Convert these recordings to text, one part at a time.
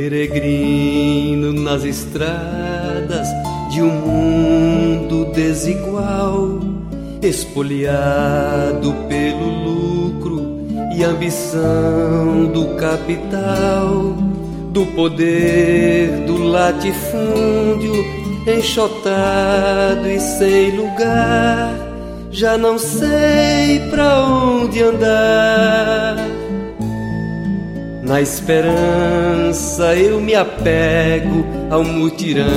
Peregrino nas estradas de um mundo desigual, espoliado pelo lucro e ambição do capital, do poder do latifúndio, enxotado e sem lugar, já não sei pra onde andar. Na esperança eu me apego ao mutirão.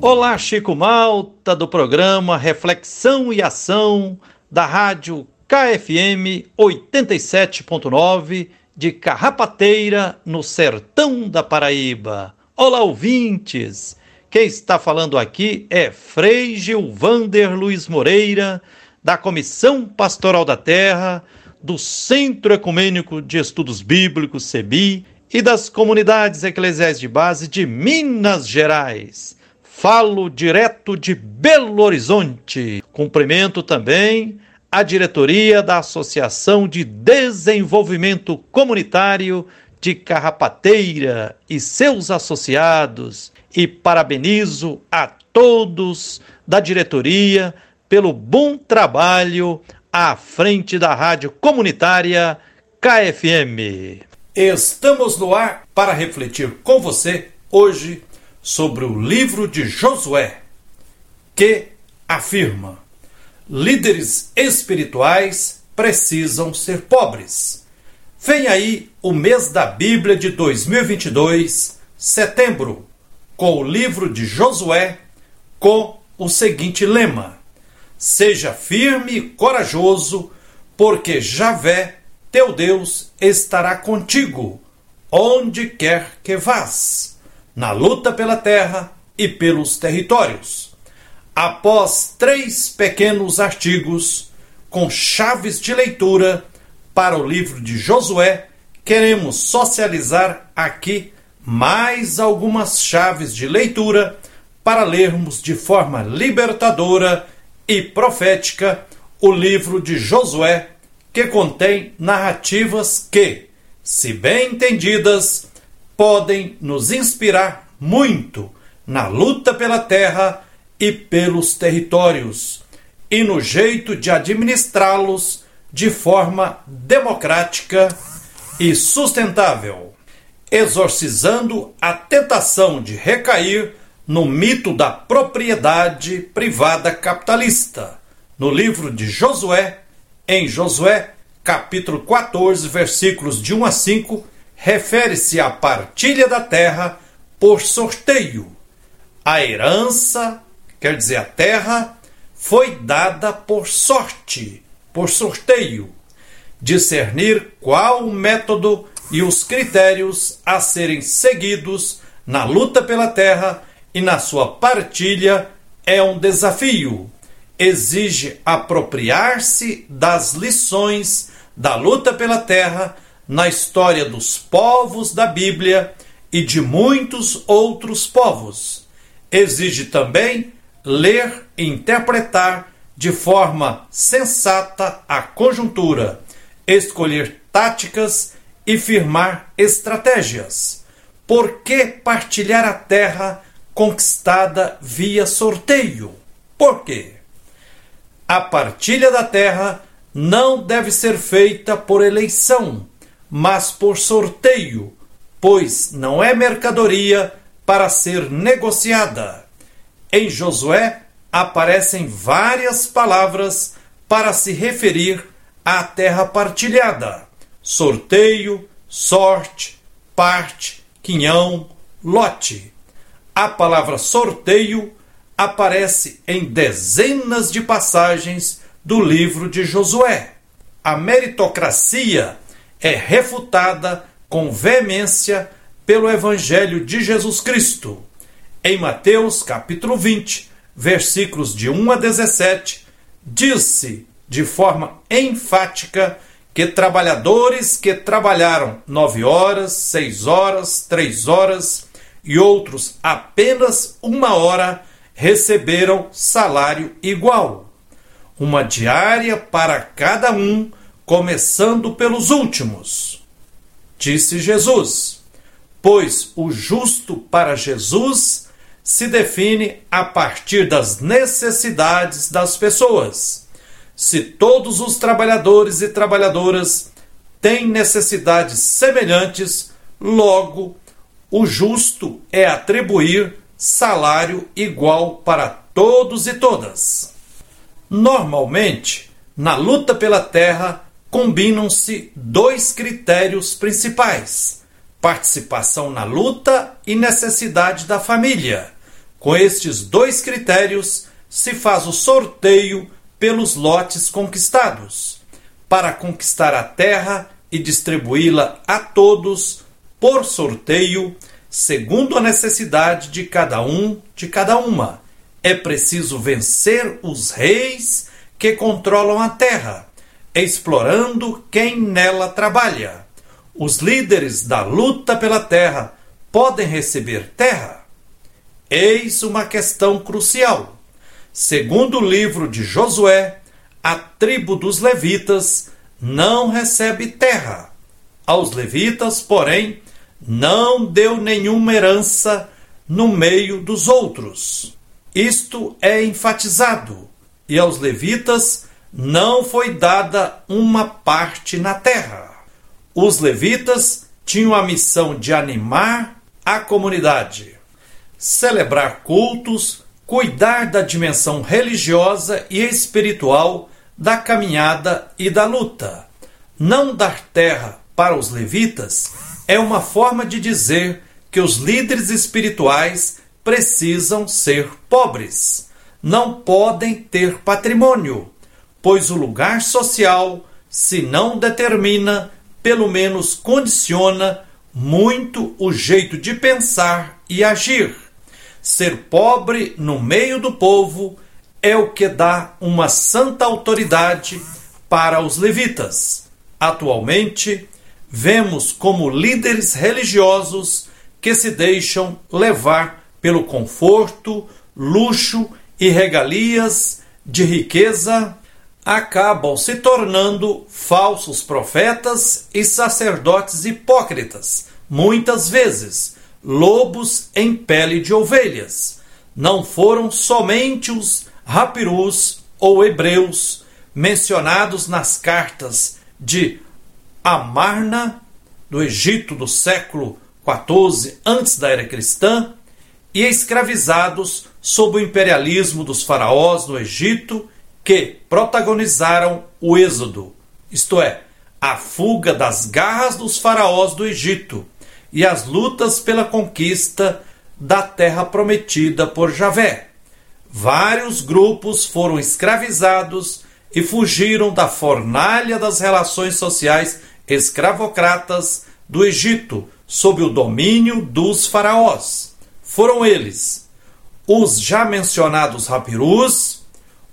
Olá, Chico Malta, do programa Reflexão e Ação da Rádio KFM 87.9 de Carrapateira, no sertão da Paraíba. Olá, ouvintes! Quem está falando aqui é Frei Gilvander Luiz Moreira, da Comissão Pastoral da Terra do Centro Ecumênico de Estudos Bíblicos, CEBI, e das comunidades eclesiais de base de Minas Gerais. Falo direto de Belo Horizonte. Cumprimento também a diretoria da Associação de Desenvolvimento Comunitário de Carrapateira e seus associados e parabenizo a todos da diretoria pelo bom trabalho à frente da rádio comunitária KFM. Estamos no ar para refletir com você hoje sobre o livro de Josué, que afirma: líderes espirituais precisam ser pobres. Vem aí o mês da Bíblia de 2022, setembro, com o livro de Josué, com o seguinte lema: Seja firme e corajoso, porque Javé, teu Deus, estará contigo, onde quer que vás, na luta pela terra e pelos territórios. Após três pequenos artigos com chaves de leitura para o livro de Josué, queremos socializar aqui mais algumas chaves de leitura para lermos de forma libertadora e profética o livro de Josué, que contém narrativas que, se bem entendidas, podem nos inspirar muito na luta pela terra e pelos territórios e no jeito de administrá-los de forma democrática e sustentável, exorcizando a tentação de recair no mito da propriedade privada capitalista, no livro de Josué, em Josué, capítulo 14, versículos de 1 a 5, refere-se à partilha da terra por sorteio. A herança, quer dizer, a terra, foi dada por sorte, por sorteio. Discernir qual o método e os critérios a serem seguidos na luta pela terra e na sua partilha é um desafio. Exige apropriar-se das lições da luta pela terra na história dos povos da Bíblia e de muitos outros povos. Exige também ler e interpretar de forma sensata a conjuntura, escolher táticas e firmar estratégias. Por que partilhar a terra conquistada via sorteio. Por quê? A partilha da terra não deve ser feita por eleição, mas por sorteio, pois não é mercadoria para ser negociada. Em Josué aparecem várias palavras para se referir à terra partilhada: sorteio, sorte, parte, quinhão, lote. A palavra sorteio aparece em dezenas de passagens do livro de Josué. A meritocracia é refutada com veemência pelo Evangelho de Jesus Cristo. Em Mateus capítulo 20, versículos de 1 a 17, diz-se de forma enfática que trabalhadores que trabalharam nove horas, seis horas, três horas e outros apenas uma hora receberam salário igual. Uma diária para cada um, começando pelos últimos. Disse Jesus: pois o justo para Jesus se define a partir das necessidades das pessoas. Se todos os trabalhadores e trabalhadoras têm necessidades semelhantes, logo o justo é atribuir salário igual para todos e todas. Normalmente, na luta pela terra, combinam-se dois critérios principais: participação na luta e necessidade da família. Com estes dois critérios, se faz o sorteio pelos lotes conquistados. Para conquistar a terra e distribuí-la a todos por sorteio, segundo a necessidade de cada um, de cada uma. É preciso vencer os reis que controlam a terra, explorando quem nela trabalha. Os líderes da luta pela terra podem receber terra? Eis uma questão crucial. Segundo o livro de Josué, a tribo dos levitas não recebe terra. Aos levitas, porém, não deu nenhuma herança no meio dos outros. Isto é enfatizado, e aos levitas não foi dada uma parte na terra. Os levitas tinham a missão de animar a comunidade, celebrar cultos, cuidar da dimensão religiosa e espiritual da caminhada e da luta. Não dar terra para os levitas é uma forma de dizer que os líderes espirituais precisam ser pobres. Não podem ter patrimônio, pois o lugar social, se não determina, pelo menos condiciona muito o jeito de pensar e agir. Ser pobre no meio do povo é o que dá uma santa autoridade para os levitas. Atualmente, vemos como líderes religiosos que se deixam levar pelo conforto, luxo e regalias de riqueza acabam se tornando falsos profetas e sacerdotes hipócritas, muitas vezes lobos em pele de ovelhas. Não foram somente os rapirus ou hebreus mencionados nas cartas de Amarna, do Egito do século XIV antes da era cristã, e escravizados sob o imperialismo dos faraós do Egito que protagonizaram o êxodo, isto é, a fuga das garras dos faraós do Egito e as lutas pela conquista da terra prometida por Javé. Vários grupos foram escravizados e fugiram da fornalha das relações sociais escravocratas do Egito sob o domínio dos faraós. Foram eles os já mencionados Rapirus,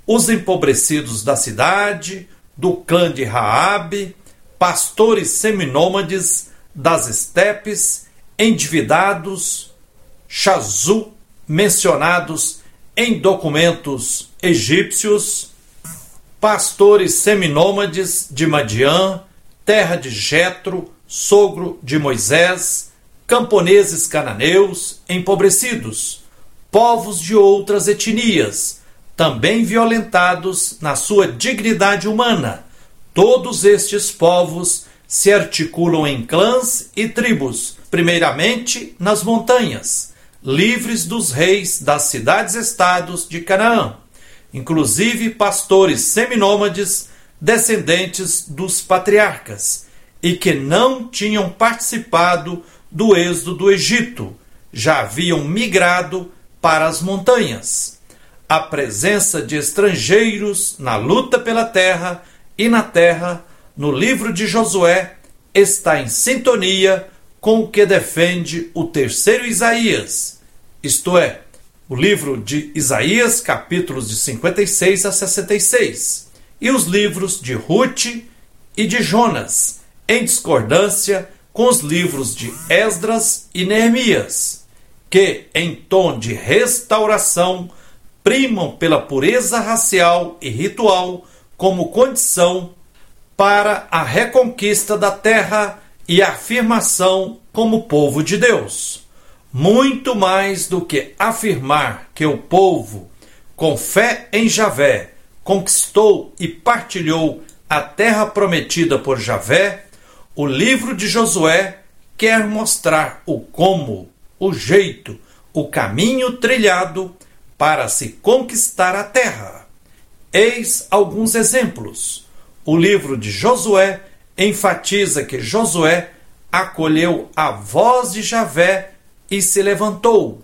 os empobrecidos da cidade, do clã de Raabe, pastores seminômades das estepes, endividados, Chazu, mencionados em documentos egípcios, pastores seminômades de Madian, terra de Jetro, sogro de Moisés, camponeses cananeus empobrecidos, povos de outras etnias, também violentados na sua dignidade humana. Todos estes povos se articulam em clãs e tribos, primeiramente nas montanhas, livres dos reis das cidades-estados de Canaã, inclusive pastores seminômades descendentes dos patriarcas, e que não tinham participado do êxodo do Egito, já haviam migrado para as montanhas. A presença de estrangeiros na luta pela terra e na terra, no livro de Josué, está em sintonia com o que defende o terceiro Isaías, isto é, o livro de Isaías, capítulos de 56 a 66 e os livros de Ruth e de Jonas, em discordância com os livros de Esdras e Neemias, que, em tom de restauração, primam pela pureza racial e ritual como condição para a reconquista da terra e a afirmação como povo de Deus. Muito mais do que afirmar que o povo, com fé em Javé, conquistou e partilhou a terra prometida por Javé, o livro de Josué quer mostrar o como, o jeito, o caminho trilhado para se conquistar a terra. Eis alguns exemplos. O livro de Josué enfatiza que Josué acolheu a voz de Javé e se levantou.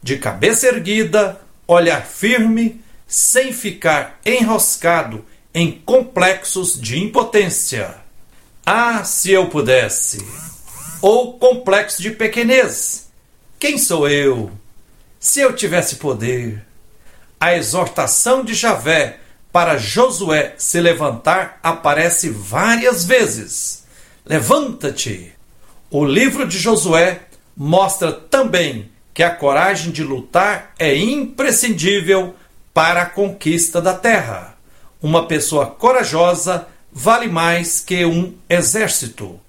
De cabeça erguida, olhar firme, sem ficar enroscado em complexos de impotência. Ah, se eu pudesse! Ou complexo de pequenez. Quem sou eu? Se eu tivesse poder. A exortação de Javé para Josué se levantar aparece várias vezes. Levanta-te! O livro de Josué mostra também que a coragem de lutar é imprescindível para a conquista da terra. Uma pessoa corajosa vale mais que um exército,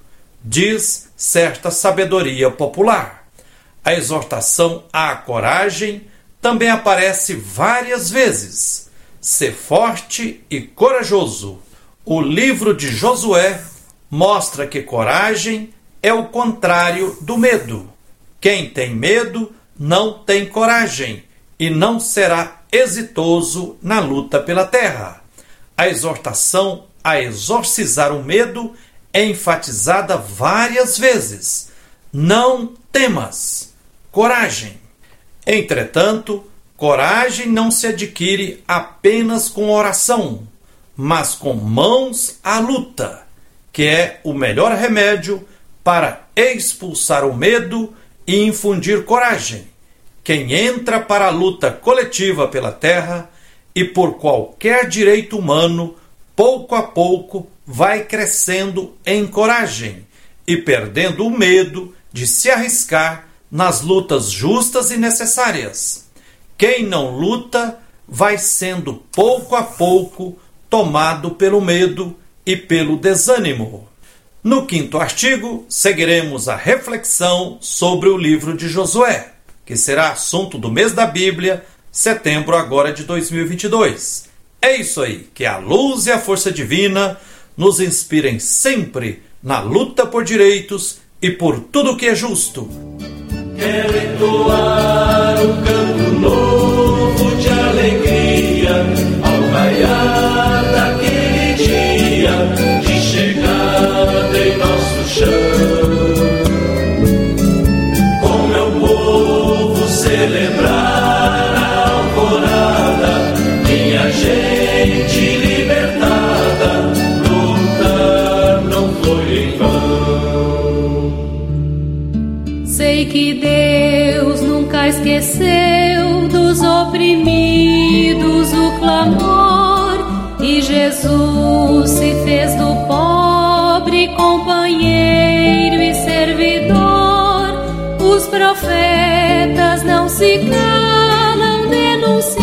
diz certa sabedoria popular. A exortação à coragem também aparece várias vezes. Ser forte e corajoso. O livro de Josué mostra que coragem é o contrário do medo. Quem tem medo não tem coragem e não será exitoso na luta pela terra. A exortação a exorcizar o medo é enfatizada várias vezes. Não temas. Coragem. Entretanto, coragem não se adquire apenas com oração, mas com mãos à luta, que é o melhor remédio para expulsar o medo e infundir coragem. Quem entra para a luta coletiva pela terra e por qualquer direito humano, pouco a pouco vai crescendo em coragem e perdendo o medo de se arriscar nas lutas justas e necessárias. Quem não luta vai sendo pouco a pouco tomado pelo medo e pelo desânimo. No quinto artigo, seguiremos a reflexão sobre o livro de Josué, que será assunto do mês da Bíblia, setembro agora de 2022. É isso aí, que a luz e a força divina nos inspirem sempre na luta por direitos e por tudo que é justo. Quero entoar um canto novo de alegria ao raiar esqueceu dos oprimidos o clamor e Jesus se fez do pobre companheiro e servidor. Os profetas não se calam denunciando